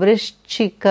वृश्चिक